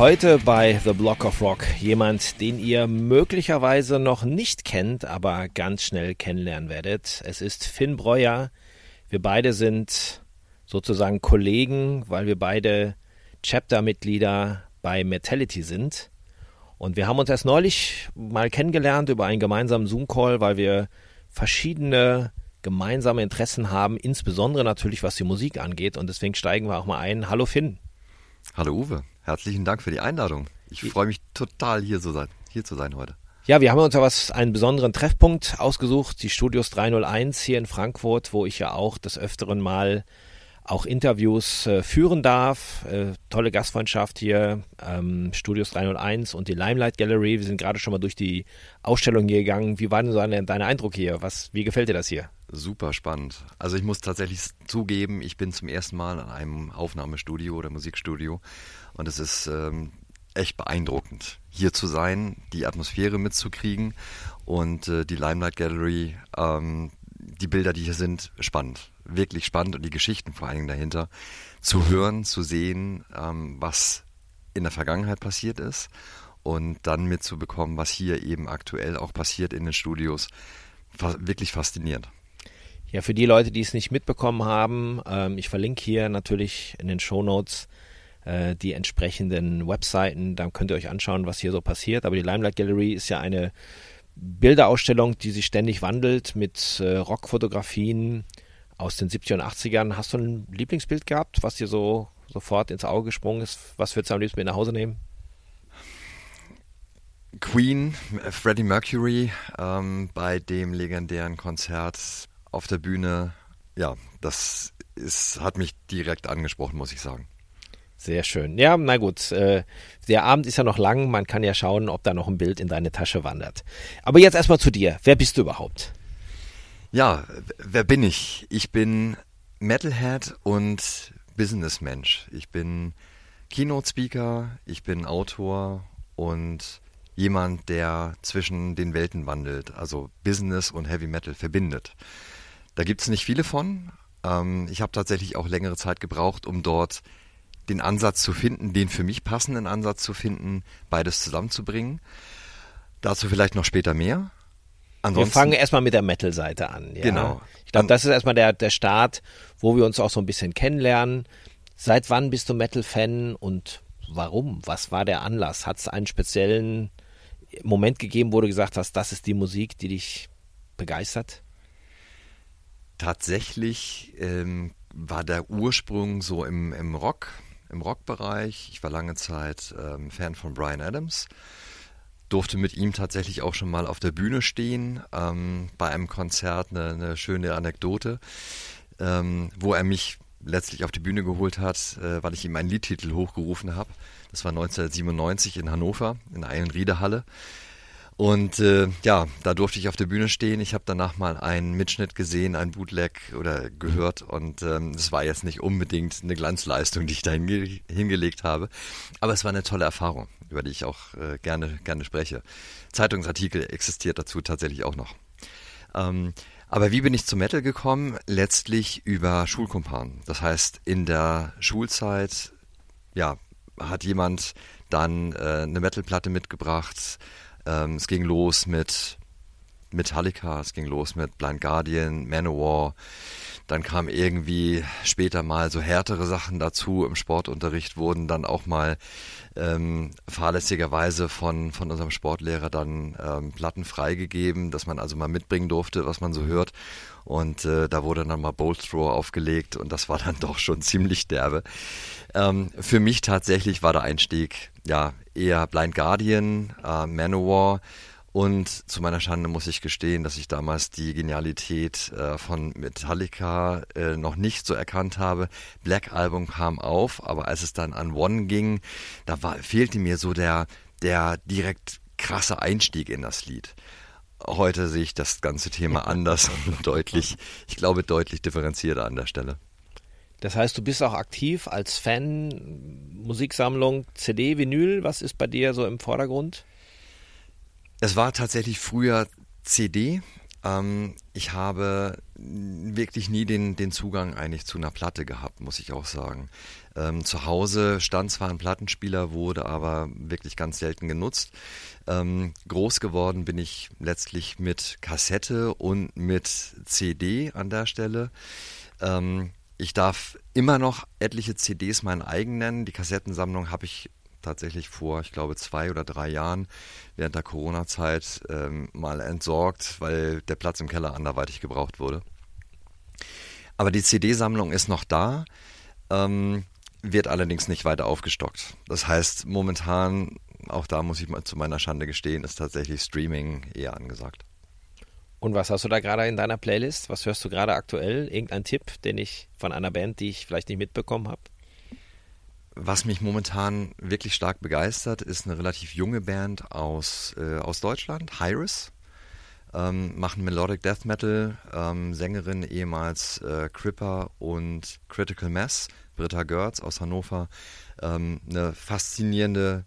heute bei The Block of Rock jemand, den ihr möglicherweise noch nicht kennt, aber ganz schnell kennenlernen werdet. Es ist Finn Breuer. Wir beide sind sozusagen Kollegen, weil wir beide Chapter-Mitglieder bei Metality sind. Und wir haben uns erst neulich mal kennengelernt über einen gemeinsamen Zoom-Call, weil wir verschiedene gemeinsame Interessen haben, insbesondere natürlich was die Musik angeht. Und deswegen steigen wir auch mal ein. Hallo Finn. Hallo Uwe, herzlichen Dank für die Einladung. Ich freue mich total hier zu sein, hier zu sein heute. Ja, wir haben uns ja was einen besonderen Treffpunkt ausgesucht, die Studios 301 hier in Frankfurt, wo ich ja auch des öfteren mal auch Interviews äh, führen darf. Äh, tolle Gastfreundschaft hier, ähm, Studios 301 und die Limelight Gallery. Wir sind gerade schon mal durch die Ausstellung hier gegangen. Wie war denn so dein, dein Eindruck hier? Was, wie gefällt dir das hier? Super spannend. Also ich muss tatsächlich zugeben, ich bin zum ersten Mal in einem Aufnahmestudio oder Musikstudio und es ist ähm, echt beeindruckend, hier zu sein, die Atmosphäre mitzukriegen und äh, die Limelight Gallery, ähm, die Bilder, die hier sind, spannend. Wirklich spannend und die Geschichten vor allen Dingen dahinter zu hören, zu sehen, ähm, was in der Vergangenheit passiert ist und dann mitzubekommen, was hier eben aktuell auch passiert in den Studios. Fa wirklich faszinierend. Ja, für die Leute, die es nicht mitbekommen haben, ähm, ich verlinke hier natürlich in den Show Notes äh, die entsprechenden Webseiten. Dann könnt ihr euch anschauen, was hier so passiert. Aber die Limelight Gallery ist ja eine Bilderausstellung, die sich ständig wandelt mit äh, Rockfotografien aus den 70er und 80ern. Hast du ein Lieblingsbild gehabt, was dir so sofort ins Auge gesprungen ist? Was würdest du am liebsten mit nach Hause nehmen? Queen, Freddie Mercury ähm, bei dem legendären Konzert auf der Bühne, ja, das ist, hat mich direkt angesprochen, muss ich sagen. Sehr schön. Ja, na gut. Äh, der Abend ist ja noch lang. Man kann ja schauen, ob da noch ein Bild in deine Tasche wandert. Aber jetzt erstmal zu dir. Wer bist du überhaupt? Ja, wer bin ich? Ich bin Metalhead und Businessmensch. Ich bin Keynote-Speaker, ich bin Autor und jemand, der zwischen den Welten wandelt, also Business und Heavy Metal verbindet. Da gibt es nicht viele von. Ähm, ich habe tatsächlich auch längere Zeit gebraucht, um dort den Ansatz zu finden, den für mich passenden Ansatz zu finden, beides zusammenzubringen. Dazu vielleicht noch später mehr. Ansonsten, wir fangen erstmal mit der Metal-Seite an. Ja? Genau. Ich glaube, das ist erstmal der, der Start, wo wir uns auch so ein bisschen kennenlernen. Seit wann bist du Metal-Fan und warum? Was war der Anlass? Hat es einen speziellen Moment gegeben, wo du gesagt hast, das ist die Musik, die dich begeistert? Tatsächlich ähm, war der Ursprung so im, im Rock, im Rockbereich. Ich war lange Zeit ähm, Fan von Brian Adams. Durfte mit ihm tatsächlich auch schon mal auf der Bühne stehen, ähm, bei einem Konzert, eine, eine schöne Anekdote, ähm, wo er mich letztlich auf die Bühne geholt hat, äh, weil ich ihm einen Liedtitel hochgerufen habe. Das war 1997 in Hannover, in der Eilenriede-Halle. Und äh, ja, da durfte ich auf der Bühne stehen. Ich habe danach mal einen Mitschnitt gesehen, ein Bootleg oder gehört. Und ähm, es ähm, war jetzt nicht unbedingt eine Glanzleistung, die ich da hinge hingelegt habe. Aber es war eine tolle Erfahrung, über die ich auch äh, gerne, gerne spreche. Zeitungsartikel existiert dazu tatsächlich auch noch. Ähm, aber wie bin ich zum Metal gekommen? Letztlich über Schulkumpanen. Das heißt, in der Schulzeit, ja, hat jemand dann äh, eine Metalplatte mitgebracht ähm, es ging los mit Metallica, es ging los mit Blind Guardian, Manowar. Dann kam irgendwie später mal so härtere Sachen dazu. Im Sportunterricht wurden dann auch mal ähm, fahrlässigerweise von, von unserem Sportlehrer dann ähm, Platten freigegeben, dass man also mal mitbringen durfte, was man so hört. Und äh, da wurde dann mal Bolt Throw aufgelegt und das war dann doch schon ziemlich derbe. Ähm, für mich tatsächlich war der Einstieg ja eher Blind Guardian, äh, Manowar und zu meiner Schande muss ich gestehen, dass ich damals die Genialität äh, von Metallica äh, noch nicht so erkannt habe. Black Album kam auf, aber als es dann an One ging, da war, fehlte mir so der, der direkt krasse Einstieg in das Lied. Heute sehe ich das ganze Thema anders und deutlich, ich glaube, deutlich differenzierter an der Stelle. Das heißt, du bist auch aktiv als Fan, Musiksammlung, CD, Vinyl. Was ist bei dir so im Vordergrund? Es war tatsächlich früher CD. Ähm, ich habe wirklich nie den, den Zugang eigentlich zu einer Platte gehabt, muss ich auch sagen. Ähm, zu Hause stand zwar ein Plattenspieler, wurde aber wirklich ganz selten genutzt. Ähm, groß geworden bin ich letztlich mit Kassette und mit CD an der Stelle. Ich darf immer noch etliche CDs meinen eigen nennen. Die Kassettensammlung habe ich tatsächlich vor, ich glaube, zwei oder drei Jahren während der Corona-Zeit ähm, mal entsorgt, weil der Platz im Keller anderweitig gebraucht wurde. Aber die CD-Sammlung ist noch da, ähm, wird allerdings nicht weiter aufgestockt. Das heißt, momentan, auch da muss ich mal zu meiner Schande gestehen, ist tatsächlich Streaming eher angesagt. Und was hast du da gerade in deiner Playlist? Was hörst du gerade aktuell? Irgendein Tipp, den ich von einer Band, die ich vielleicht nicht mitbekommen habe? Was mich momentan wirklich stark begeistert, ist eine relativ junge Band aus, äh, aus Deutschland, Hyris. Ähm, machen Melodic Death Metal, ähm, Sängerin ehemals äh, Cripper und Critical Mass, Britta Görz aus Hannover. Ähm, eine faszinierende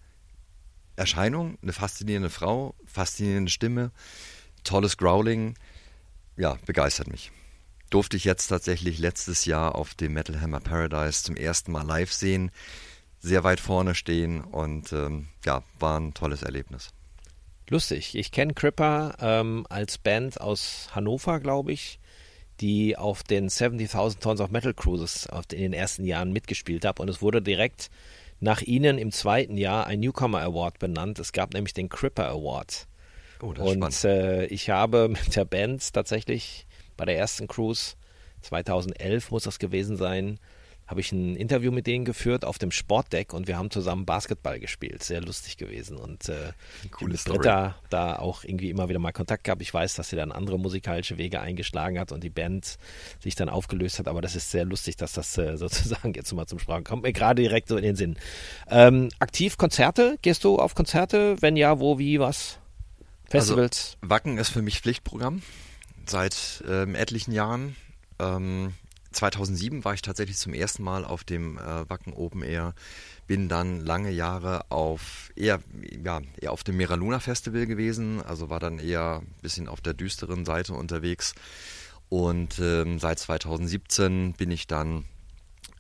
Erscheinung, eine faszinierende Frau, faszinierende Stimme, tolles Growling. Ja, begeistert mich durfte ich jetzt tatsächlich letztes Jahr auf dem Metal Hammer Paradise zum ersten Mal live sehen, sehr weit vorne stehen und ähm, ja, war ein tolles Erlebnis. Lustig. Ich kenne Cripper ähm, als Band aus Hannover, glaube ich, die auf den 70.000 Tons of Metal Cruises in den ersten Jahren mitgespielt hat und es wurde direkt nach ihnen im zweiten Jahr ein Newcomer Award benannt. Es gab nämlich den Cripper Award. Oh, das und äh, ich habe mit der Band tatsächlich bei der ersten Cruise, 2011 muss das gewesen sein, habe ich ein Interview mit denen geführt auf dem Sportdeck und wir haben zusammen Basketball gespielt. Sehr lustig gewesen. Und äh, Coole mit Britta da auch irgendwie immer wieder mal Kontakt gehabt. Ich weiß, dass sie dann andere musikalische Wege eingeschlagen hat und die Band sich dann aufgelöst hat. Aber das ist sehr lustig, dass das äh, sozusagen jetzt mal zum Sprachen kommt. Mir gerade direkt so in den Sinn. Ähm, aktiv Konzerte? Gehst du auf Konzerte? Wenn ja, wo, wie, was? Festivals? Also, Wacken ist für mich Pflichtprogramm seit ähm, etlichen Jahren. Ähm, 2007 war ich tatsächlich zum ersten Mal auf dem äh, Wacken Open Air, bin dann lange Jahre auf eher, ja, eher auf dem Mera Festival gewesen, also war dann eher ein bisschen auf der düsteren Seite unterwegs. Und ähm, seit 2017 bin ich dann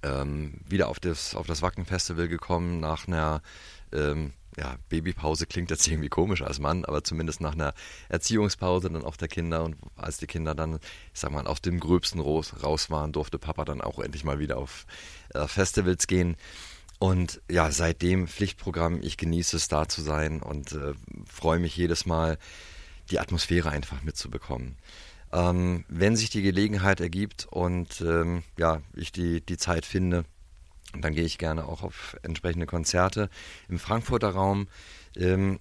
ähm, wieder auf das, auf das Wacken Festival gekommen nach einer ähm, ja, Babypause klingt jetzt irgendwie komisch als Mann, aber zumindest nach einer Erziehungspause dann auch der Kinder und als die Kinder dann, ich sag mal, aus dem Gröbsten raus, raus waren, durfte Papa dann auch endlich mal wieder auf äh, Festivals gehen. Und ja, seitdem Pflichtprogramm, ich genieße es da zu sein und äh, freue mich jedes Mal, die Atmosphäre einfach mitzubekommen. Ähm, wenn sich die Gelegenheit ergibt und ähm, ja, ich die, die Zeit finde, und dann gehe ich gerne auch auf entsprechende Konzerte im Frankfurter Raum. Ähm,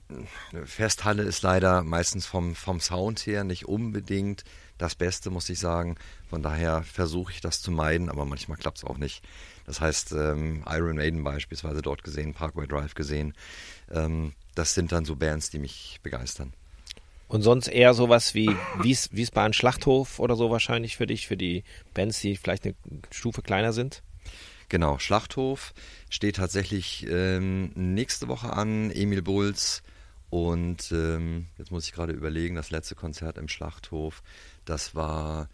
Festhalle ist leider meistens vom, vom Sound her nicht unbedingt das Beste, muss ich sagen. Von daher versuche ich das zu meiden, aber manchmal klappt es auch nicht. Das heißt, ähm, Iron Maiden beispielsweise dort gesehen, Parkway Drive gesehen. Ähm, das sind dann so Bands, die mich begeistern. Und sonst eher sowas wie Wies, Wiesbaden Schlachthof oder so wahrscheinlich für dich, für die Bands, die vielleicht eine Stufe kleiner sind? Genau, Schlachthof steht tatsächlich ähm, nächste Woche an, Emil Bulls. Und ähm, jetzt muss ich gerade überlegen, das letzte Konzert im Schlachthof, das war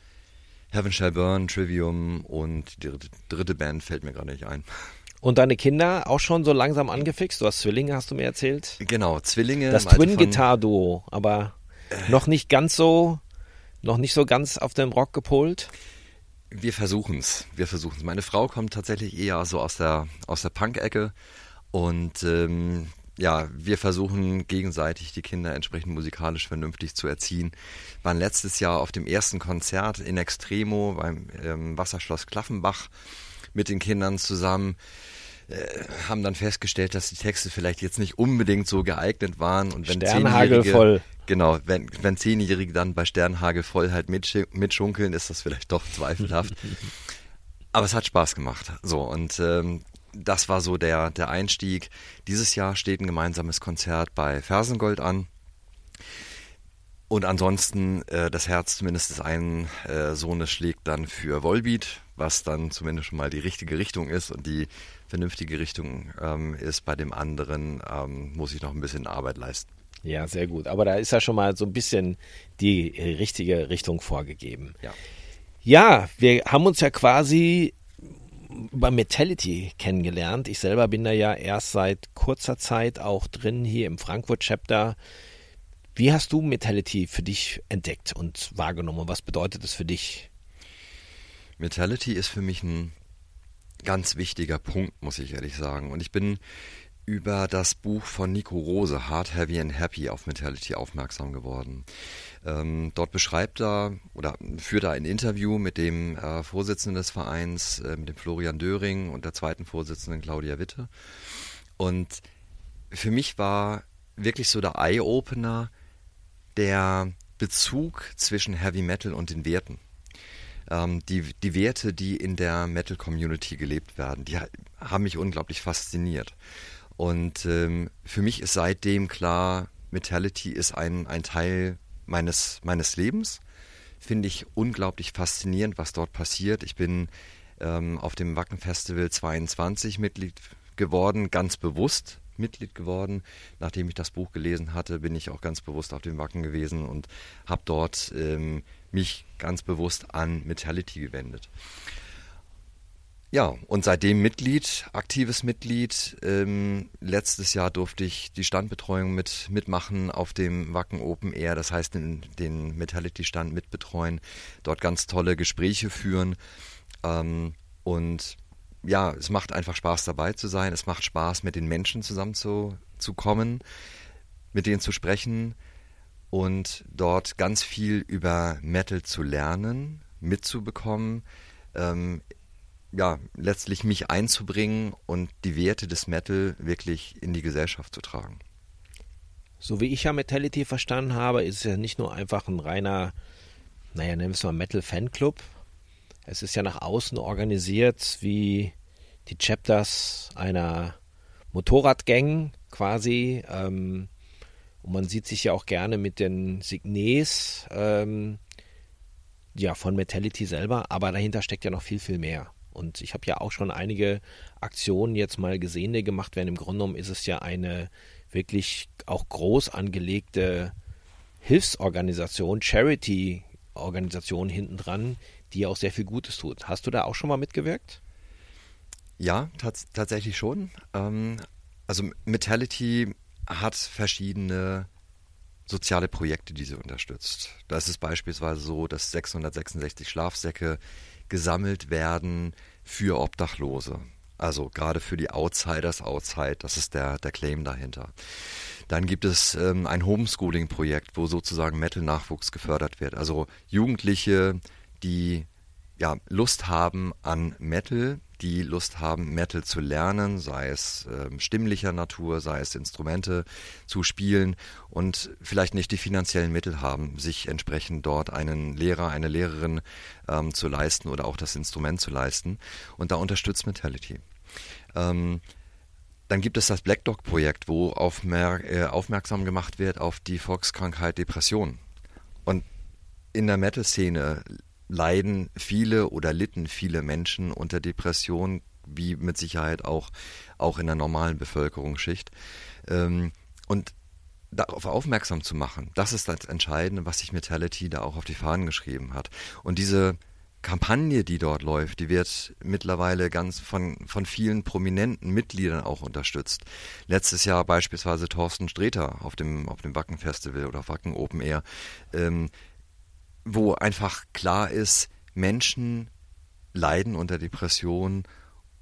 Heaven Shall Burn, Trivium und die dritte, Band fällt mir gerade nicht ein. Und deine Kinder auch schon so langsam angefixt? Du hast Zwillinge, hast du mir erzählt? Genau, Zwillinge. Das Twin-Gitar-Duo, aber Äh, noch nicht ganz so, noch nicht so ganz auf dem Rock gepolt? Wir versuchen es. Wir versuchen es. Meine Frau kommt tatsächlich eher so aus der, aus der Punk-Ecke und ähm, ja, wir versuchen gegenseitig die Kinder entsprechend musikalisch vernünftig zu erziehen. Waren letztes Jahr auf dem ersten Konzert in Extremo beim ähm, Wasserschloss Klaffenbach mit den Kindern zusammen. Äh, haben dann festgestellt, dass die Texte vielleicht jetzt nicht unbedingt so geeignet waren und wenn Sternhagel voll. Genau, wenn, wenn Zehnjährige dann bei Sternhagel voll halt mitschunkeln, ist das vielleicht doch zweifelhaft. Aber es hat Spaß gemacht. So, und ähm, das war so der, der Einstieg. Dieses Jahr steht ein gemeinsames Konzert bei Fersengold an. Und ansonsten äh, das Herz zumindest des einen äh, Sohnes schlägt dann für Volbeat, was dann zumindest schon mal die richtige Richtung ist und die vernünftige Richtung ähm, ist. Bei dem anderen ähm, muss ich noch ein bisschen Arbeit leisten. Ja, sehr gut. Aber da ist ja schon mal so ein bisschen die richtige Richtung vorgegeben. Ja. Ja, wir haben uns ja quasi über Metality kennengelernt. Ich selber bin da ja erst seit kurzer Zeit auch drin hier im Frankfurt Chapter. Wie hast du Metality für dich entdeckt und wahrgenommen? Was bedeutet es für dich? Metality ist für mich ein ganz wichtiger Punkt, muss ich ehrlich sagen. Und ich bin über das Buch von Nico Rose, Hard, Heavy and Happy, auf Metality aufmerksam geworden. Ähm, dort beschreibt er oder führt er ein Interview mit dem äh, Vorsitzenden des Vereins, äh, mit dem Florian Döring und der zweiten Vorsitzenden Claudia Witte. Und für mich war wirklich so der Eye-Opener der Bezug zwischen Heavy Metal und den Werten. Ähm, die, die Werte, die in der Metal-Community gelebt werden, die haben mich unglaublich fasziniert. Und ähm, für mich ist seitdem klar, Metality ist ein, ein Teil meines, meines Lebens. Finde ich unglaublich faszinierend, was dort passiert. Ich bin ähm, auf dem Wacken Festival 22 Mitglied geworden, ganz bewusst Mitglied geworden. Nachdem ich das Buch gelesen hatte, bin ich auch ganz bewusst auf dem Wacken gewesen und habe dort ähm, mich ganz bewusst an Metality gewendet. Ja, und seitdem Mitglied, aktives Mitglied. Ähm, letztes Jahr durfte ich die Standbetreuung mit mitmachen auf dem Wacken Open Air, das heißt den, den Metality-Stand mitbetreuen, dort ganz tolle Gespräche führen. Ähm, und ja, es macht einfach Spaß dabei zu sein. Es macht Spaß, mit den Menschen zusammen zu, zu kommen, mit denen zu sprechen und dort ganz viel über Metal zu lernen, mitzubekommen. Ähm, ja, letztlich mich einzubringen und die Werte des Metal wirklich in die Gesellschaft zu tragen. So wie ich ja Metality verstanden habe, ist es ja nicht nur einfach ein reiner, naja, nennen wir es mal Metal-Fanclub. Es ist ja nach außen organisiert wie die Chapters einer Motorradgang quasi. Ähm, und man sieht sich ja auch gerne mit den Signes ähm, ja, von Metality selber, aber dahinter steckt ja noch viel, viel mehr. Und ich habe ja auch schon einige Aktionen jetzt mal gesehen, die gemacht werden. Im Grunde genommen ist es ja eine wirklich auch groß angelegte Hilfsorganisation, Charity-Organisation hinten dran, die auch sehr viel Gutes tut. Hast du da auch schon mal mitgewirkt? Ja, tatsächlich schon. Ähm, also Metality hat verschiedene soziale Projekte, die sie unterstützt. Da ist es beispielsweise so, dass 666 Schlafsäcke gesammelt werden für Obdachlose. Also gerade für die Outsiders Outside, das ist der, der Claim dahinter. Dann gibt es ähm, ein Homeschooling-Projekt, wo sozusagen Metal-Nachwuchs gefördert wird. Also Jugendliche, die ja, Lust haben an Metal, die Lust haben, Metal zu lernen, sei es äh, stimmlicher Natur, sei es Instrumente zu spielen und vielleicht nicht die finanziellen Mittel haben, sich entsprechend dort einen Lehrer, eine Lehrerin ähm, zu leisten oder auch das Instrument zu leisten. Und da unterstützt Metality. Ähm, dann gibt es das Black Dog Projekt, wo aufmer äh, aufmerksam gemacht wird auf die Volkskrankheit Depression. Und in der Metal-Szene leiden viele oder litten viele Menschen unter Depressionen, wie mit Sicherheit auch, auch in der normalen Bevölkerungsschicht. Ähm, und darauf aufmerksam zu machen, das ist das Entscheidende, was sich Metality da auch auf die Fahnen geschrieben hat. Und diese Kampagne, die dort läuft, die wird mittlerweile ganz von, von vielen prominenten Mitgliedern auch unterstützt. Letztes Jahr beispielsweise Thorsten Streter auf dem, auf dem Wacken Festival oder Wacken Open Air, ähm, wo einfach klar ist, Menschen leiden unter Depressionen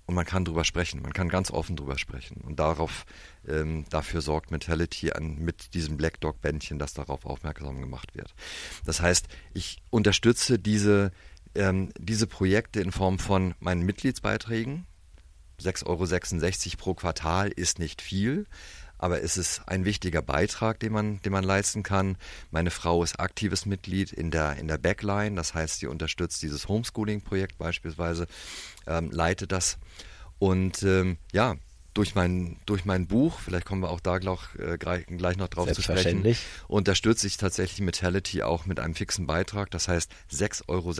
und man kann drüber sprechen, man kann ganz offen drüber sprechen. Und darauf, ähm, dafür sorgt Mentality an, mit diesem Black Dog Bändchen, dass darauf aufmerksam gemacht wird. Das heißt, ich unterstütze diese, ähm, diese Projekte in Form von meinen Mitgliedsbeiträgen. 6,66 Euro pro Quartal ist nicht viel, aber es ist ein wichtiger Beitrag, den man, den man leisten kann. Meine Frau ist aktives Mitglied in der, in der Backline, das heißt, sie unterstützt dieses Homeschooling-Projekt beispielsweise, ähm, leitet das. Und ähm, ja, durch mein, durch mein Buch, vielleicht kommen wir auch da gleich, äh, gleich noch drauf zu sprechen, unterstütze ich tatsächlich Metality auch mit einem fixen Beitrag. Das heißt, 6,66 Euro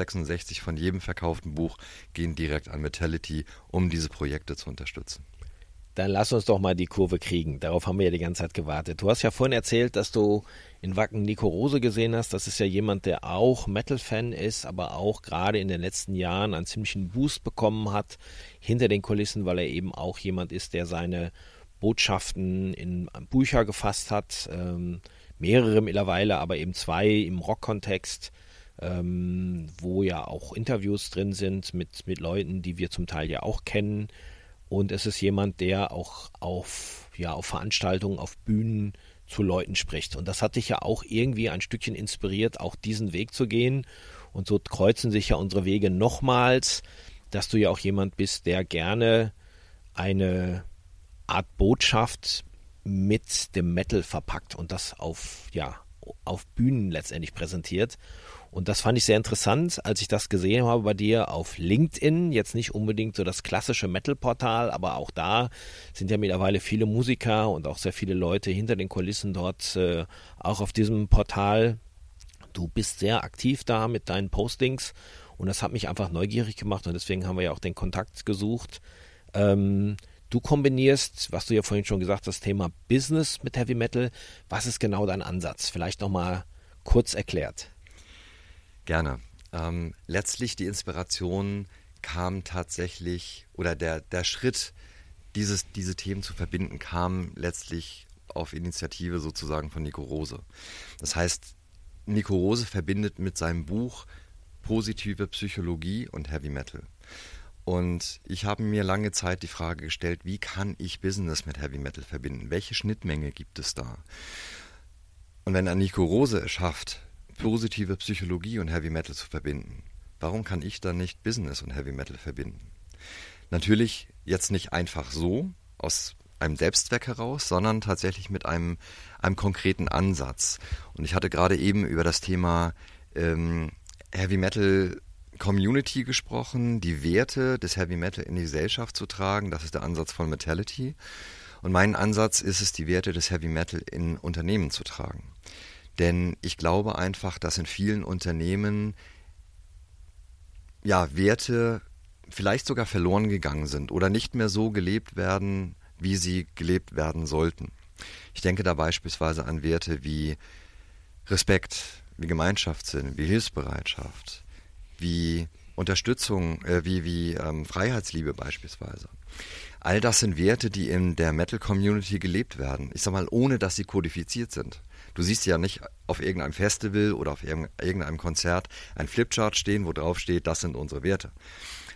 von jedem verkauften Buch gehen direkt an Metality, um diese Projekte zu unterstützen. Dann lass uns doch mal die Kurve kriegen. Darauf haben wir ja die ganze Zeit gewartet. Du hast ja vorhin erzählt, dass du in Wacken Nico Rose gesehen hast. Das ist ja jemand, der auch Metal-Fan ist, aber auch gerade in den letzten Jahren einen ziemlichen Boost bekommen hat hinter den Kulissen, weil er eben auch jemand ist, der seine Botschaften in Bücher gefasst hat. Ähm, mehrere mittlerweile, aber eben zwei im Rock-Kontext. Ähm, wo ja auch Interviews drin sind mit, mit Leuten, die wir zum Teil ja auch kennen, und es ist jemand, der auch auf, ja, auf Veranstaltungen, auf Bühnen zu Leuten spricht. Und das hat dich ja auch irgendwie ein Stückchen inspiriert, auch diesen Weg zu gehen. Und so kreuzen sich ja unsere Wege nochmals, dass du ja auch jemand bist, der gerne eine Art Botschaft mit dem Metal verpackt und das auf, ja, auf Bühnen letztendlich präsentiert. Und das fand ich sehr interessant, als ich das gesehen habe bei dir auf LinkedIn. Jetzt nicht unbedingt so das klassische Metal-Portal, aber auch da sind ja mittlerweile viele Musiker und auch sehr viele Leute hinter den Kulissen dort, äh, auch auf diesem Portal. Du bist sehr aktiv da mit deinen Postings und das hat mich einfach neugierig gemacht und deswegen haben wir ja auch den Kontakt gesucht. Ähm, Du kombinierst, was du ja vorhin schon gesagt hast, das Thema Business mit Heavy Metal. Was ist genau dein Ansatz? Vielleicht nochmal kurz erklärt. Gerne. Ähm, letztlich die Inspiration kam tatsächlich, oder der, der Schritt, dieses, diese Themen zu verbinden, kam letztlich auf Initiative sozusagen von Nico Rose. Das heißt, Nico Rose verbindet mit seinem Buch positive Psychologie und Heavy Metal. Und ich habe mir lange Zeit die Frage gestellt, wie kann ich Business mit Heavy Metal verbinden? Welche Schnittmenge gibt es da? Und wenn Nico Rose es schafft, positive Psychologie und Heavy Metal zu verbinden. Warum kann ich dann nicht Business und Heavy Metal verbinden? Natürlich jetzt nicht einfach so aus einem Selbstzweck heraus, sondern tatsächlich mit einem, einem konkreten Ansatz. Und ich hatte gerade eben über das Thema ähm, Heavy Metal Community gesprochen, die Werte des Heavy Metal in die Gesellschaft zu tragen. Das ist der Ansatz von Metality. Und mein Ansatz ist es, die Werte des Heavy Metal in Unternehmen zu tragen. Denn ich glaube einfach, dass in vielen Unternehmen ja Werte vielleicht sogar verloren gegangen sind oder nicht mehr so gelebt werden, wie sie gelebt werden sollten. Ich denke da beispielsweise an Werte wie Respekt, wie Gemeinschaftssinn, wie Hilfsbereitschaft, wie Unterstützung, äh, wie, wie ähm, Freiheitsliebe beispielsweise. All das sind Werte, die in der Metal-Community gelebt werden. Ich sag mal, ohne dass sie kodifiziert sind. Du siehst ja nicht auf irgendeinem Festival oder auf irgendeinem Konzert ein Flipchart stehen, wo drauf steht, das sind unsere Werte.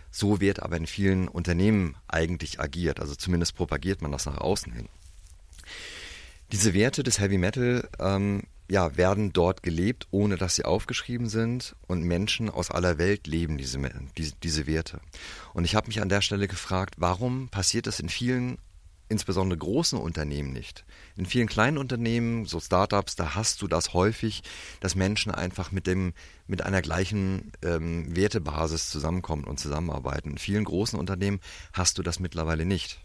So wird aber in vielen Unternehmen eigentlich agiert, also zumindest propagiert man das nach außen hin. Diese Werte des Heavy Metal ähm, ja, werden dort gelebt, ohne dass sie aufgeschrieben sind und Menschen aus aller Welt leben diese, diese, diese Werte. Und ich habe mich an der Stelle gefragt, warum passiert es in vielen insbesondere großen Unternehmen nicht. In vielen kleinen Unternehmen, so Startups, da hast du das häufig, dass Menschen einfach mit dem, mit einer gleichen ähm, Wertebasis zusammenkommen und zusammenarbeiten. In vielen großen Unternehmen hast du das mittlerweile nicht.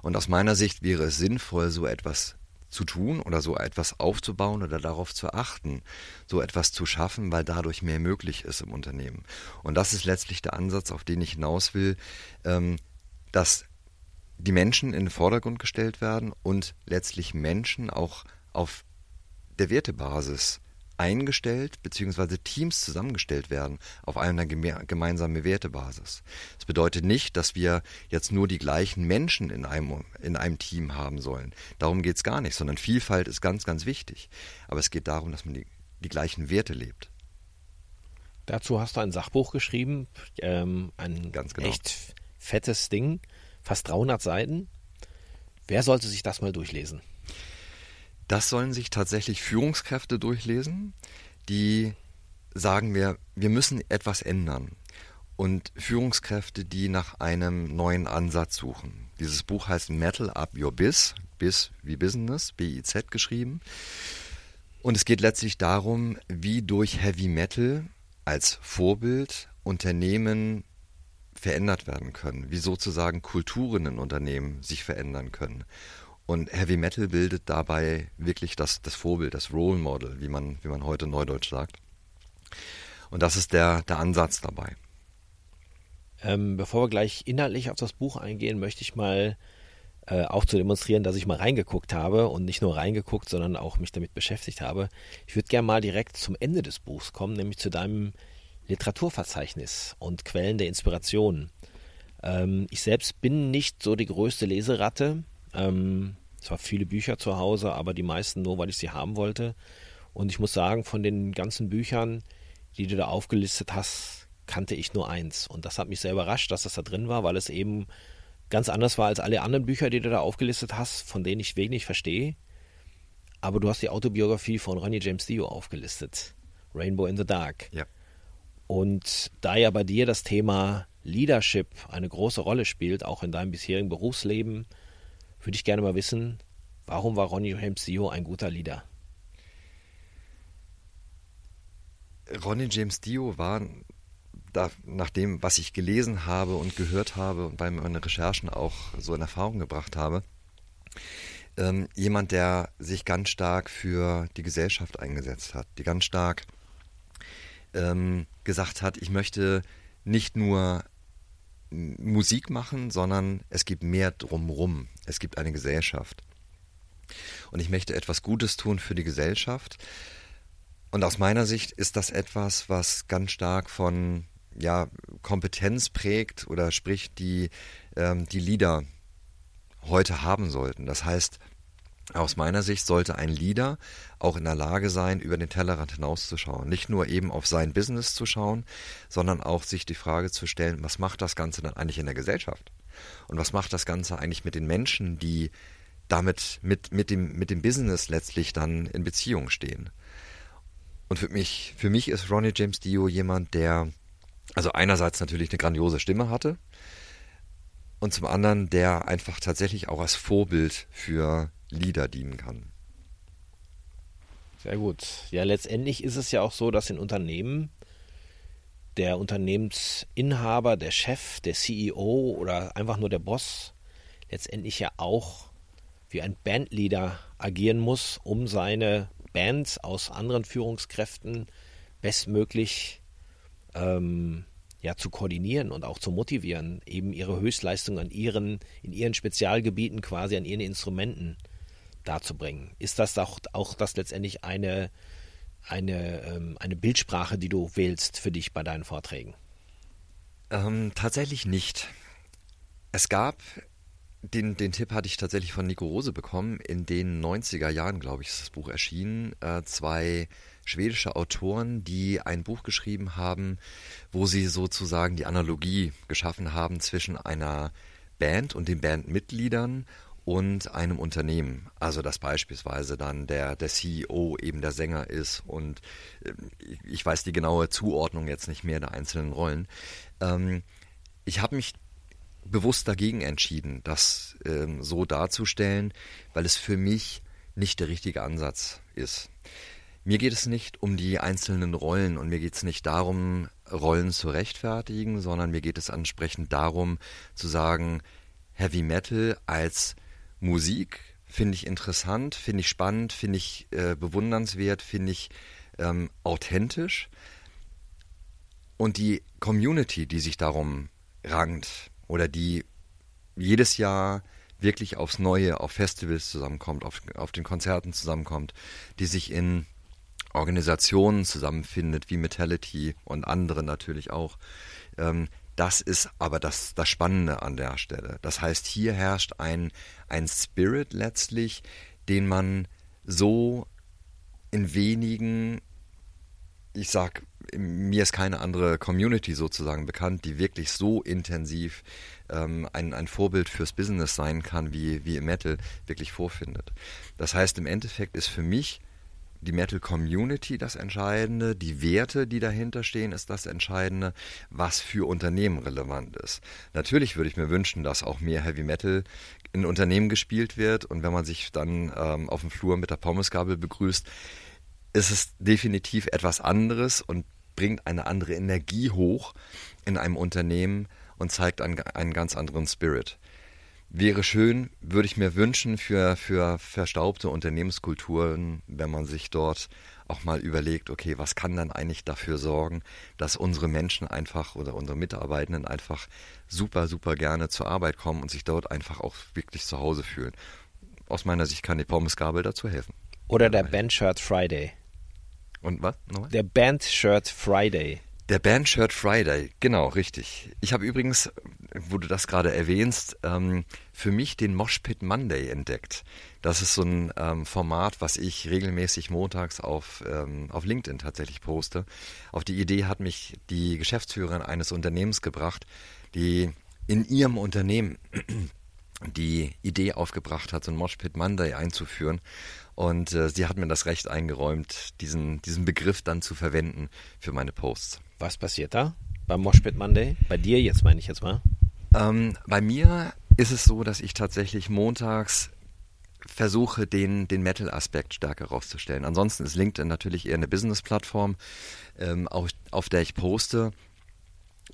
Und aus meiner Sicht wäre es sinnvoll, so etwas zu tun oder so etwas aufzubauen oder darauf zu achten, so etwas zu schaffen, weil dadurch mehr möglich ist im Unternehmen. Und das ist letztlich der Ansatz, auf den ich hinaus will, ähm, dass die Menschen in den Vordergrund gestellt werden und letztlich Menschen auch auf der Wertebasis eingestellt, beziehungsweise Teams zusammengestellt werden auf einer gemeinsamen Wertebasis. Das bedeutet nicht, dass wir jetzt nur die gleichen Menschen in einem, in einem Team haben sollen. Darum geht es gar nicht, sondern Vielfalt ist ganz, ganz wichtig. Aber es geht darum, dass man die, die gleichen Werte lebt. Dazu hast du ein Sachbuch geschrieben, ähm, ein genau. echt fettes Ding, fast 300 Seiten. Wer sollte sich das mal durchlesen? Das sollen sich tatsächlich Führungskräfte durchlesen, die sagen wir, wir müssen etwas ändern. Und Führungskräfte, die nach einem neuen Ansatz suchen. Dieses Buch heißt Metal Up Your Biz, Biz wie Business, B-I-Z geschrieben. Und es geht letztlich darum, wie durch Heavy Metal als Vorbild Unternehmen verändert werden können, wie sozusagen Kulturen in Unternehmen sich verändern können. Und Heavy Metal bildet dabei wirklich das, das Vorbild, das Role Model, wie man, wie man heute neudeutsch sagt. Und das ist der, der Ansatz dabei. Ähm, bevor wir gleich inhaltlich auf das Buch eingehen, möchte ich mal äh, auch zu demonstrieren, dass ich mal reingeguckt habe und nicht nur reingeguckt, sondern auch mich damit beschäftigt habe. Ich würde gerne mal direkt zum Ende des Buchs kommen, nämlich zu deinem Literaturverzeichnis und Quellen der Inspiration. Ähm, ich selbst bin nicht so die größte Leseratte. Ähm, zwar viele Bücher zu Hause, aber die meisten nur, weil ich sie haben wollte. Und ich muss sagen, von den ganzen Büchern, die du da aufgelistet hast, kannte ich nur eins. Und das hat mich sehr überrascht, dass das da drin war, weil es eben ganz anders war als alle anderen Bücher, die du da aufgelistet hast, von denen ich wenig verstehe. Aber du hast die Autobiografie von Ronnie James Dio aufgelistet. Rainbow in the Dark. Ja. Und da ja bei dir das Thema Leadership eine große Rolle spielt, auch in deinem bisherigen Berufsleben, würde ich gerne mal wissen, warum war Ronnie James Dio ein guter Leader? Ronnie James Dio war, da, nach dem, was ich gelesen habe und gehört habe und bei meinen Recherchen auch so in Erfahrung gebracht habe, ähm, jemand, der sich ganz stark für die Gesellschaft eingesetzt hat, die ganz stark ähm, gesagt hat, ich möchte nicht nur Musik machen, sondern es gibt mehr drumrum. Es gibt eine Gesellschaft. Und ich möchte etwas Gutes tun für die Gesellschaft. Und aus meiner Sicht ist das etwas, was ganz stark von ja, Kompetenz prägt oder sprich die, ähm, die Leader heute haben sollten. Das heißt, aus meiner Sicht sollte ein Leader auch in der Lage sein, über den Tellerrand hinauszuschauen. Nicht nur eben auf sein Business zu schauen, sondern auch sich die Frage zu stellen, was macht das Ganze dann eigentlich in der Gesellschaft? Und was macht das Ganze eigentlich mit den Menschen, die damit mit, mit, dem, mit dem Business letztlich dann in Beziehung stehen? Und für mich, für mich ist Ronnie James Dio jemand, der also einerseits natürlich eine grandiose Stimme hatte und zum anderen, der einfach tatsächlich auch als Vorbild für Leader dienen kann. Sehr gut. Ja, letztendlich ist es ja auch so, dass in Unternehmen der Unternehmensinhaber, der Chef, der CEO oder einfach nur der Boss letztendlich ja auch wie ein Bandleader agieren muss, um seine Bands aus anderen Führungskräften bestmöglich ähm, ja, zu koordinieren und auch zu motivieren, eben ihre Höchstleistung an ihren, in ihren Spezialgebieten quasi an ihren Instrumenten darzubringen. Ist das auch, auch das letztendlich eine, eine, ähm, eine Bildsprache, die du wählst für dich bei deinen Vorträgen? Ähm, tatsächlich nicht. Es gab, den, den Tipp hatte ich tatsächlich von Nico Rose bekommen, in den 90er Jahren, glaube ich, ist das Buch erschienen, äh, zwei schwedische Autoren, die ein Buch geschrieben haben, wo sie sozusagen die Analogie geschaffen haben zwischen einer Band und den Bandmitgliedern und einem Unternehmen. Also dass beispielsweise dann der, der CEO eben der Sänger ist und äh, ich weiß die genaue Zuordnung jetzt nicht mehr der einzelnen Rollen. Ähm, ich habe mich bewusst dagegen entschieden, das ähm, so darzustellen, weil es für mich nicht der richtige Ansatz ist. Mir geht es nicht um die einzelnen Rollen und mir geht es nicht darum, Rollen zu rechtfertigen, sondern mir geht es entsprechend darum zu sagen, Heavy Metal als Musik finde ich interessant, finde ich spannend, finde ich äh, bewundernswert, finde ich ähm, authentisch. Und die Community, die sich darum rankt oder die jedes Jahr wirklich aufs Neue auf Festivals zusammenkommt, auf, auf den Konzerten zusammenkommt, die sich in Organisationen zusammenfindet, wie Metality und andere natürlich auch. Ähm, das ist aber das, das Spannende an der Stelle. Das heißt, hier herrscht ein, ein Spirit letztlich, den man so in wenigen, ich sag, mir ist keine andere Community sozusagen bekannt, die wirklich so intensiv ähm, ein, ein Vorbild fürs Business sein kann, wie, wie im Metal wirklich vorfindet. Das heißt, im Endeffekt ist für mich die Metal Community das Entscheidende, die Werte, die dahinter stehen, ist das Entscheidende, was für Unternehmen relevant ist. Natürlich würde ich mir wünschen, dass auch mehr Heavy Metal in Unternehmen gespielt wird und wenn man sich dann ähm, auf dem Flur mit der Pommesgabel begrüßt, ist es definitiv etwas anderes und bringt eine andere Energie hoch in einem Unternehmen und zeigt einen, einen ganz anderen Spirit wäre schön, würde ich mir wünschen für, für verstaubte Unternehmenskulturen, wenn man sich dort auch mal überlegt, okay, was kann dann eigentlich dafür sorgen, dass unsere Menschen einfach oder unsere Mitarbeitenden einfach super, super gerne zur Arbeit kommen und sich dort einfach auch wirklich zu Hause fühlen. Aus meiner Sicht kann die Pommesgabel dazu helfen. Oder der Bandshirt Friday. Und was? Nochmal? Der Bandshirt Friday. Der Bandshirt Friday, genau, richtig. Ich habe übrigens, wo du das gerade erwähnst, ähm, für mich den Moshpit Monday entdeckt. Das ist so ein ähm, Format, was ich regelmäßig montags auf, ähm, auf LinkedIn tatsächlich poste. Auf die Idee hat mich die Geschäftsführerin eines Unternehmens gebracht, die in ihrem Unternehmen die Idee aufgebracht hat, so ein Moshpit Monday einzuführen. Und äh, sie hat mir das Recht eingeräumt, diesen, diesen Begriff dann zu verwenden für meine Posts. Was passiert da beim Moshpit Monday? Bei dir jetzt meine ich jetzt mal. Ähm, bei mir ist es so, dass ich tatsächlich montags versuche, den, den Metal-Aspekt stärker rauszustellen. Ansonsten ist LinkedIn natürlich eher eine Business-Plattform, ähm, auf, auf der ich poste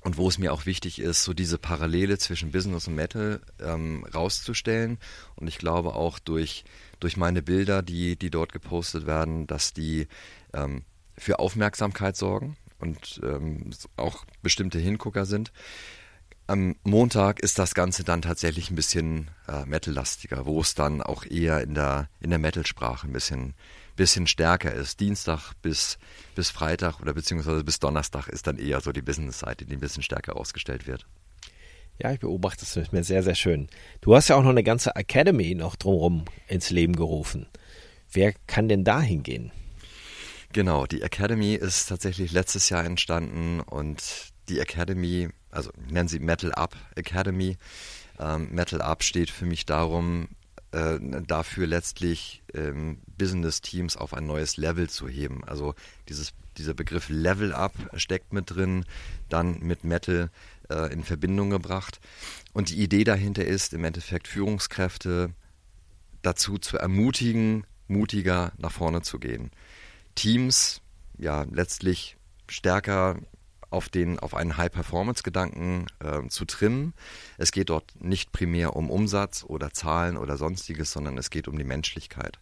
und wo es mir auch wichtig ist, so diese Parallele zwischen Business und Metal ähm, rauszustellen. Und ich glaube auch durch, durch meine Bilder, die, die dort gepostet werden, dass die ähm, für Aufmerksamkeit sorgen und ähm, auch bestimmte Hingucker sind. Am Montag ist das Ganze dann tatsächlich ein bisschen äh, Metal-lastiger, wo es dann auch eher in der, in der Metal-Sprache ein bisschen, bisschen stärker ist. Dienstag bis, bis Freitag oder beziehungsweise bis Donnerstag ist dann eher so die Business-Seite, die ein bisschen stärker ausgestellt wird. Ja, ich beobachte es mit mir sehr, sehr schön. Du hast ja auch noch eine ganze Academy noch drumherum ins Leben gerufen. Wer kann denn da hingehen? Genau, die Academy ist tatsächlich letztes Jahr entstanden und die Academy, also nennen sie Metal Up Academy. Ähm, Metal Up steht für mich darum, äh, dafür letztlich ähm, Business Teams auf ein neues Level zu heben. Also dieses, dieser Begriff Level Up steckt mit drin, dann mit Metal äh, in Verbindung gebracht. Und die Idee dahinter ist im Endeffekt Führungskräfte dazu zu ermutigen, mutiger nach vorne zu gehen. Teams ja letztlich stärker auf den auf einen High-Performance-Gedanken äh, zu trimmen. Es geht dort nicht primär um Umsatz oder Zahlen oder sonstiges, sondern es geht um die Menschlichkeit.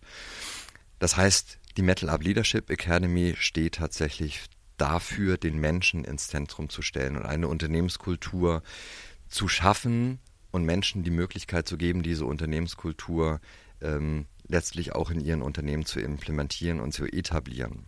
Das heißt, die Metal Up Leadership Academy steht tatsächlich dafür, den Menschen ins Zentrum zu stellen und eine Unternehmenskultur zu schaffen und Menschen die Möglichkeit zu geben, diese Unternehmenskultur ähm, letztlich auch in ihren Unternehmen zu implementieren und zu etablieren.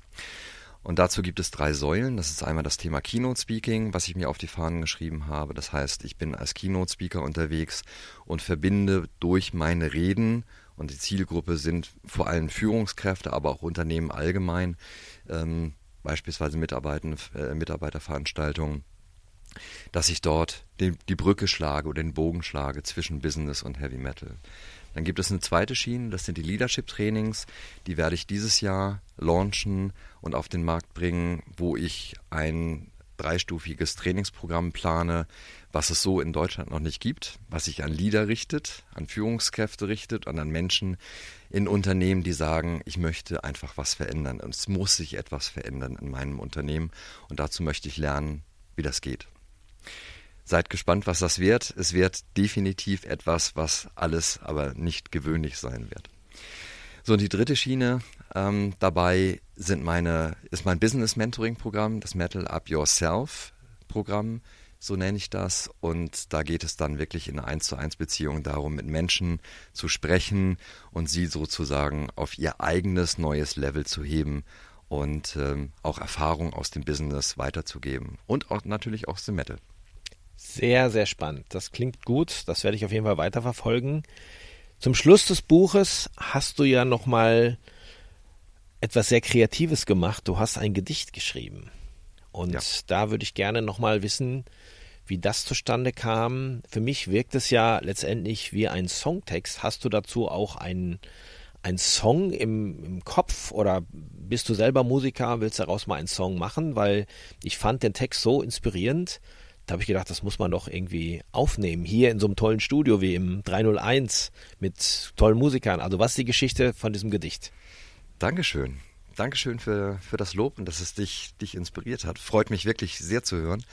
Und dazu gibt es drei Säulen. Das ist einmal das Thema Keynote Speaking, was ich mir auf die Fahnen geschrieben habe. Das heißt, ich bin als Keynote Speaker unterwegs und verbinde durch meine Reden und die Zielgruppe sind vor allem Führungskräfte, aber auch Unternehmen allgemein, ähm, beispielsweise Mitarbeiter, äh, Mitarbeiterveranstaltungen, dass ich dort die, die Brücke schlage oder den Bogen schlage zwischen Business und Heavy Metal. Dann gibt es eine zweite Schiene, das sind die Leadership Trainings. Die werde ich dieses Jahr launchen und auf den Markt bringen, wo ich ein dreistufiges Trainingsprogramm plane, was es so in Deutschland noch nicht gibt, was sich an Leader richtet, an Führungskräfte richtet und an Menschen in Unternehmen, die sagen, ich möchte einfach was verändern und es muss sich etwas verändern in meinem Unternehmen und dazu möchte ich lernen, wie das geht. Seid gespannt, was das wird. Es wird definitiv etwas, was alles aber nicht gewöhnlich sein wird. So, und die dritte Schiene ähm, dabei sind meine, ist mein Business Mentoring Programm, das Metal Up Yourself Programm, so nenne ich das. Und da geht es dann wirklich in eine 1 zu 1 Beziehung darum, mit Menschen zu sprechen und sie sozusagen auf ihr eigenes neues Level zu heben und ähm, auch Erfahrung aus dem Business weiterzugeben und auch natürlich auch aus dem Metal. Sehr, sehr spannend. Das klingt gut. Das werde ich auf jeden Fall weiterverfolgen. Zum Schluss des Buches hast du ja noch mal etwas sehr Kreatives gemacht. Du hast ein Gedicht geschrieben. Und ja. da würde ich gerne noch mal wissen, wie das zustande kam. Für mich wirkt es ja letztendlich wie ein Songtext. Hast du dazu auch einen, einen Song im, im Kopf oder bist du selber Musiker, willst daraus mal einen Song machen? Weil ich fand den Text so inspirierend da habe ich gedacht, das muss man doch irgendwie aufnehmen. Hier in so einem tollen Studio wie im 301 mit tollen Musikern. Also was ist die Geschichte von diesem Gedicht? Dankeschön. Dankeschön für, für das Lob und dass es dich, dich inspiriert hat. Freut mich wirklich sehr zu hören.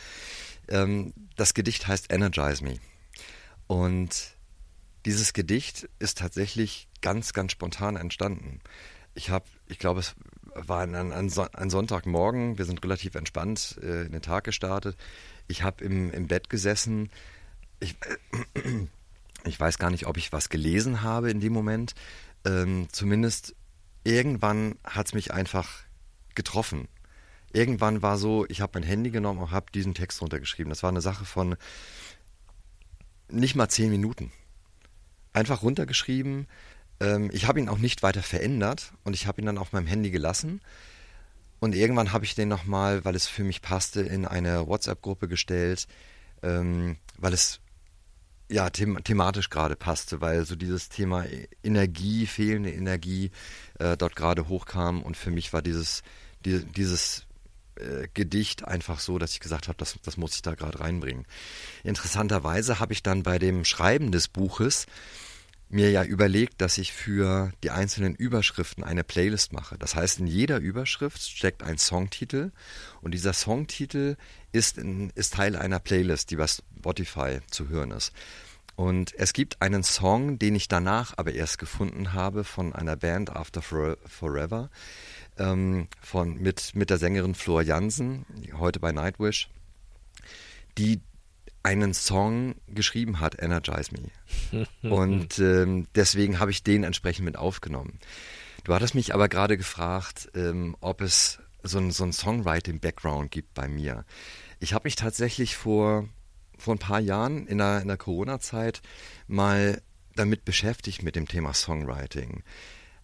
Ähm, das Gedicht heißt Energize Me. Und dieses Gedicht ist tatsächlich ganz, ganz spontan entstanden. Ich habe, ich glaube, es war ein, ein, ein, Sonntagmorgen. Wir sind relativ entspannt äh, in den Tag gestartet. Ich habe im, im Bett gesessen. Ich, äh, ich weiß gar nicht, ob ich was gelesen habe in dem Moment. Ähm, zumindest irgendwann hat es mich einfach getroffen. Irgendwann war so, ich habe mein Handy genommen und habe diesen Text runtergeschrieben. Das war eine Sache von nicht mal zehn Minuten. Einfach runtergeschrieben. Ähm, ich habe ihn auch nicht weiter verändert und ich habe ihn dann auf meinem Handy gelassen und irgendwann habe ich den nochmal, weil es für mich passte, in eine WhatsApp-Gruppe gestellt, ähm, weil es ja them thematisch gerade passte, weil so dieses Thema Energie, fehlende Energie äh, dort gerade hochkam und für mich war dieses, die, dieses äh, Gedicht einfach so, dass ich gesagt habe, das, das muss ich da gerade reinbringen. Interessanterweise habe ich dann bei dem Schreiben des Buches mir ja überlegt, dass ich für die einzelnen Überschriften eine Playlist mache. Das heißt, in jeder Überschrift steckt ein Songtitel und dieser Songtitel ist, in, ist Teil einer Playlist, die bei Spotify zu hören ist. Und es gibt einen Song, den ich danach aber erst gefunden habe von einer Band After Forever, ähm, von, mit, mit der Sängerin Flor Jansen, heute bei Nightwish, die einen Song geschrieben hat, Energize Me. Und ähm, deswegen habe ich den entsprechend mit aufgenommen. Du hattest mich aber gerade gefragt, ähm, ob es so ein, so ein Songwriting-Background gibt bei mir. Ich habe mich tatsächlich vor, vor ein paar Jahren in der, in der Corona-Zeit mal damit beschäftigt mit dem Thema Songwriting.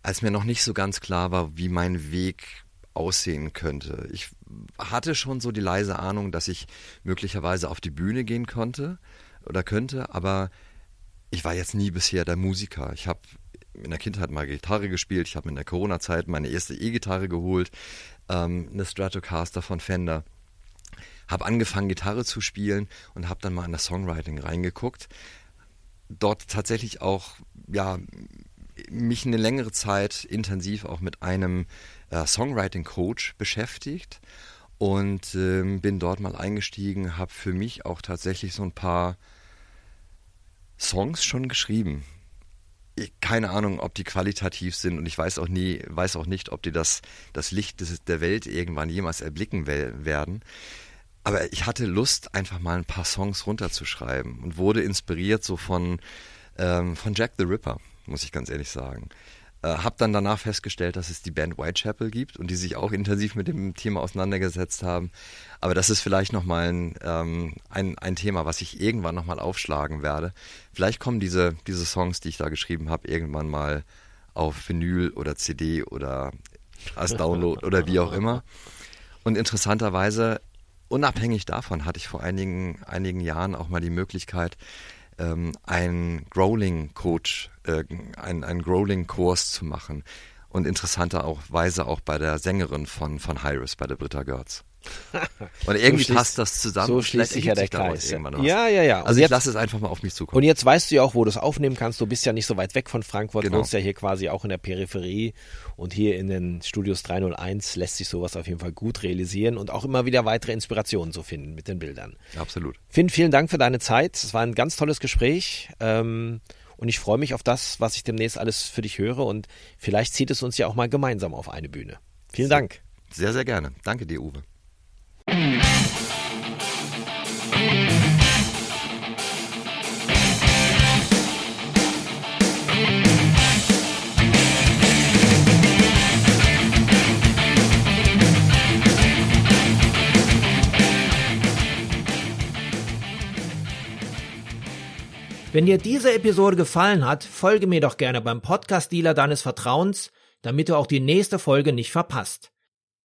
Als mir noch nicht so ganz klar war, wie mein Weg aussehen könnte. Ich hatte schon so die leise Ahnung, dass ich möglicherweise auf die Bühne gehen konnte oder könnte, aber ich war jetzt nie bisher der Musiker. Ich habe in der Kindheit mal Gitarre gespielt, ich habe in der Corona-Zeit meine erste E-Gitarre geholt, ähm, eine Stratocaster von Fender. Habe angefangen, Gitarre zu spielen und habe dann mal in das Songwriting reingeguckt. Dort tatsächlich auch, ja, mich eine längere Zeit intensiv auch mit einem äh, Songwriting-Coach beschäftigt und ähm, bin dort mal eingestiegen, habe für mich auch tatsächlich so ein paar Songs schon geschrieben. Ich, keine Ahnung, ob die qualitativ sind und ich weiß auch nie, weiß auch nicht, ob die das, das Licht des, der Welt irgendwann jemals erblicken werden. Aber ich hatte Lust, einfach mal ein paar Songs runterzuschreiben und wurde inspiriert so von, ähm, von Jack the Ripper, muss ich ganz ehrlich sagen. Äh, hab dann danach festgestellt, dass es die Band Whitechapel gibt und die sich auch intensiv mit dem Thema auseinandergesetzt haben. Aber das ist vielleicht nochmal ein, ähm, ein, ein Thema, was ich irgendwann nochmal aufschlagen werde. Vielleicht kommen diese, diese Songs, die ich da geschrieben habe, irgendwann mal auf Vinyl oder CD oder als Download oder wie auch immer. Und interessanterweise, unabhängig davon, hatte ich vor einigen, einigen Jahren auch mal die Möglichkeit, ähm, einen Growling-Coach, äh, einen, einen Growling-Kurs zu machen. Und interessanterweise auch bei der Sängerin von, von Hyris, bei der Britta Görz. Und irgendwie so passt das zusammen. So schließt sich ja der Kreis. Ja, ja, ja. Also ich lasse es einfach mal auf mich zukommen. Und jetzt weißt du ja auch, wo du es aufnehmen kannst. Du bist ja nicht so weit weg von Frankfurt, genau. wohnst ja hier quasi auch in der Peripherie. Und hier in den Studios 301 lässt sich sowas auf jeden Fall gut realisieren und auch immer wieder weitere Inspirationen zu finden mit den Bildern. Absolut. Finn, vielen Dank für deine Zeit. Es war ein ganz tolles Gespräch. Ähm, und ich freue mich auf das, was ich demnächst alles für dich höre. Und vielleicht zieht es uns ja auch mal gemeinsam auf eine Bühne. Vielen Dank. Sehr, sehr gerne. Danke dir, Uwe. Wenn dir diese Episode gefallen hat, folge mir doch gerne beim Podcast-Dealer deines Vertrauens, damit du auch die nächste Folge nicht verpasst.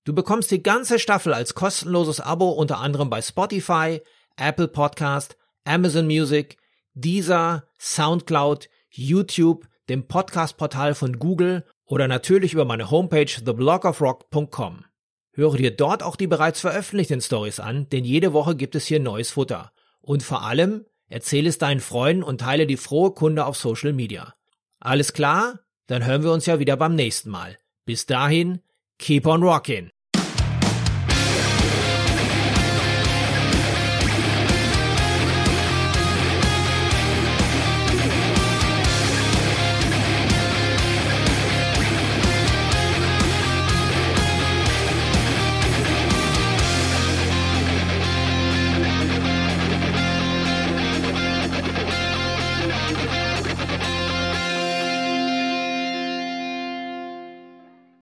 Du bekommst die ganze Staffel als kostenloses Abo unter anderem bei Spotify, Apple Podcast, Amazon Music, Deezer, Soundcloud, YouTube, dem Podcast-Portal von Google oder natürlich über meine Homepage theblogofrock.com. Höre dir dort auch die bereits veröffentlichten Stories an, denn jede Woche gibt es hier neues Futter. Und vor allem, erzähle es deinen Freunden und teile die frohe Kunde auf Social Media. Alles klar? Dann hören wir uns ja wieder beim nächsten Mal. Bis dahin, keep on rockin'!